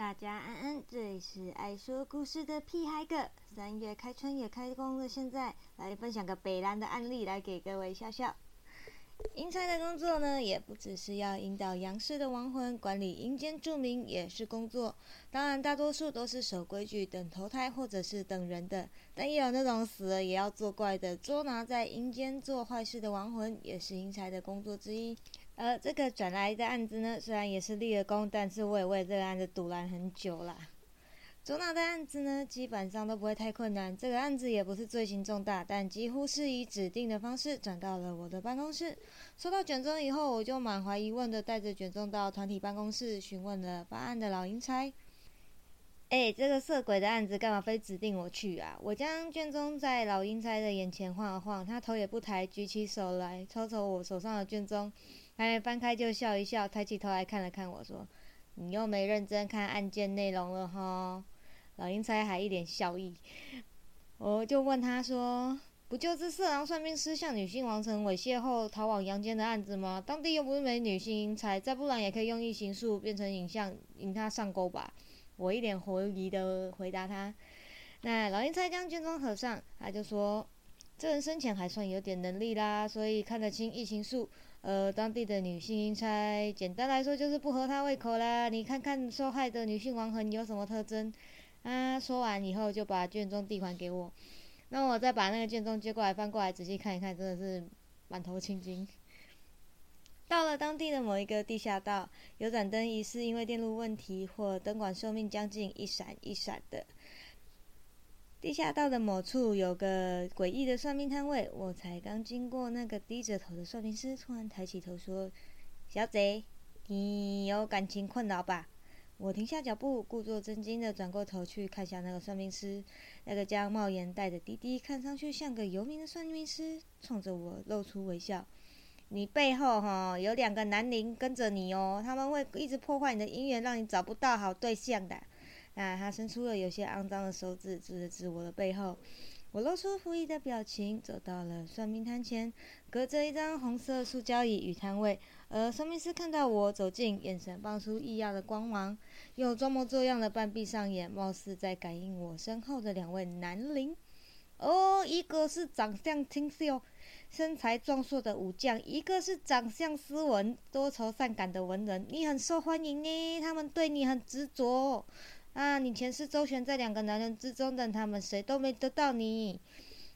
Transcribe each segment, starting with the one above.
大家安安，这里是爱说故事的屁孩哥。三月开春也开工了，现在来分享个北兰的案例，来给各位笑笑。阴差的工作呢，也不只是要引导阳世的亡魂，管理阴间住民也是工作。当然，大多数都是守规矩、等投胎或者是等人的，但也有那种死了也要作怪的，捉拿在阴间做坏事的亡魂，也是阴差的工作之一。而这个转来的案子呢，虽然也是立了功，但是我也为这个案子堵拦很久啦。捉拿的案子呢，基本上都不会太困难。这个案子也不是罪行重大，但几乎是以指定的方式转到了我的办公室。收到卷宗以后，我就满怀疑问的带着卷宗到团体办公室询问了办案的老阴差。哎，这个色鬼的案子干嘛非指定我去啊？我将卷宗在老阴差的眼前晃了晃，他头也不抬，举起手来抽抽我手上的卷宗。还没翻开就笑一笑，抬起头来看了看我说：“你又没认真看案件内容了哈。”老阴差还一脸笑意，我就问他说：“不就是色狼算命师向女性王城猥亵后逃往阳间的案子吗？当地又不是没女性阴差，再不然也可以用异形术变成影像引他上钩吧？”我一脸怀疑的回答他。那老阴差将卷宗合上，他就说：“这人生前还算有点能力啦，所以看得清异形术。”呃，当地的女性阴差，简单来说就是不合他胃口啦。你看看受害的女性亡魂有什么特征？啊，说完以后就把卷宗递还给我，那我再把那个卷宗接过来翻过来仔细看一看，真的是满头青筋。到了当地的某一个地下道，有盏灯疑似因为电路问题或灯管寿命将近，一闪一闪的。地下道的某处有个诡异的算命摊位，我才刚经过那个低着头的算命师，突然抬起头说：“小贼，你有感情困扰吧？”我停下脚步，故作震惊的转过头去看向那个算命师，那个将帽檐戴的低低，看上去像个游民的算命师，冲着我露出微笑：“你背后哈有两个男灵跟着你哦，他们会一直破坏你的姻缘，让你找不到好对象的。”那他伸出了有些肮脏的手指，指了指我的背后。我露出狐疑的表情，走到了算命摊前，隔着一张红色塑胶椅与摊位。而算命师看到我走近，眼神放出异样的光芒，又装模作样的半闭上眼，貌似在感应我身后的两位男灵。哦，一个是长相清秀、身材壮硕的武将，一个是长相斯文、多愁善感的文人。你很受欢迎呢，他们对你很执着。啊！你前世周旋在两个男人之中，但他们谁都没得到你，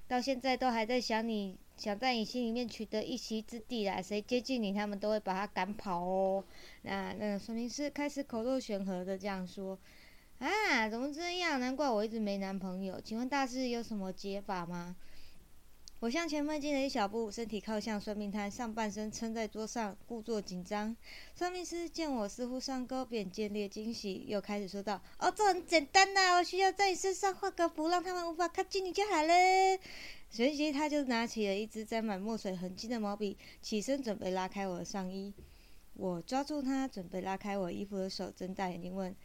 到现在都还在想你，想在你心里面取得一席之地啦。谁接近你，他们都会把他赶跑哦。那那说明是开始口若悬河的这样说：啊，怎么这样？难怪我一直没男朋友。请问大师有什么解法吗？我向前迈进了一小步，身体靠向算命摊，上半身撑在桌上，故作紧张。算命师见我似乎上钩，便见猎惊喜，又开始说道：“哦，这很简单呐，我需要在你身上画个符，让他们无法靠近你就好了。”随即，他就拿起了一支沾满墨水痕迹的毛笔，起身准备拉开我的上衣。我抓住他准备拉开我衣服的手，睁大眼睛问：“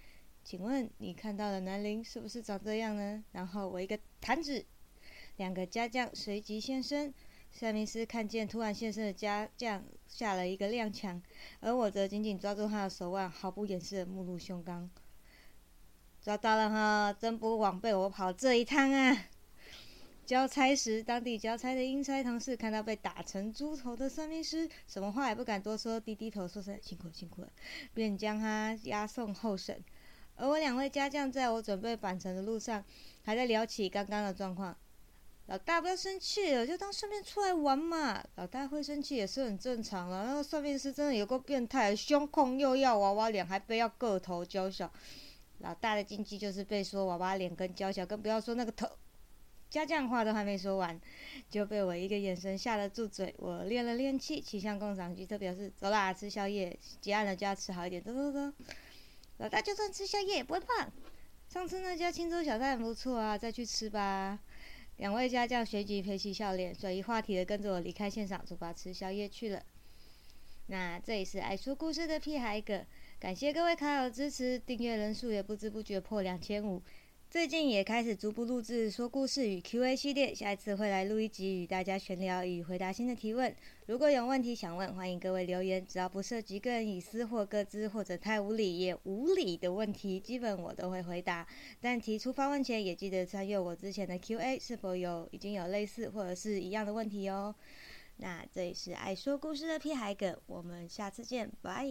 请问你看到的南陵是不是长这样呢？”然后我一个弹指。两个家将随即现身，算命师看见突然现身的家将，下了一个踉跄，而我则紧紧抓住他的手腕，毫不掩饰的目露凶光。抓到了哈，真不枉被我跑这一趟啊！交差时，当地交差的阴差同事看到被打成猪头的算命师，什么话也不敢多说，低低头说声辛苦辛苦了，便将他押送候审。而我两位家将在我准备返程的路上，还在聊起刚刚的状况。老大不要生气了，就当顺便出来玩嘛。老大会生气也是很正常了。那个算命师真的有个变态，胸控又要娃娃脸，还非要个头娇小。老大的禁忌就是被说娃娃脸跟娇小，更不要说那个头。家将话都还没说完，就被我一个眼神吓了住嘴。我练了练气，骑向共赏局，特表示走啦，吃宵夜，结案了就要吃好一点。走走走，老大就算吃宵夜也不会胖。上次那家青州小菜很不错啊，再去吃吧。两位家将随即陪起笑脸，转移话题的跟着我离开现场，出发吃宵夜去了。那这里是爱说故事的屁孩哥，感谢各位卡友支持，订阅人数也不知不觉破两千五。最近也开始逐步录制说故事与 Q&A 系列，下一次会来录一集与大家闲聊与回答新的提问。如果有问题想问，欢迎各位留言，只要不涉及个人隐私或各自或者太无理也无理的问题，基本我都会回答。但提出发问前，也记得穿越我之前的 Q&A，是否有已经有类似或者是一样的问题哦。那这里是爱说故事的屁孩哥，我们下次见，拜。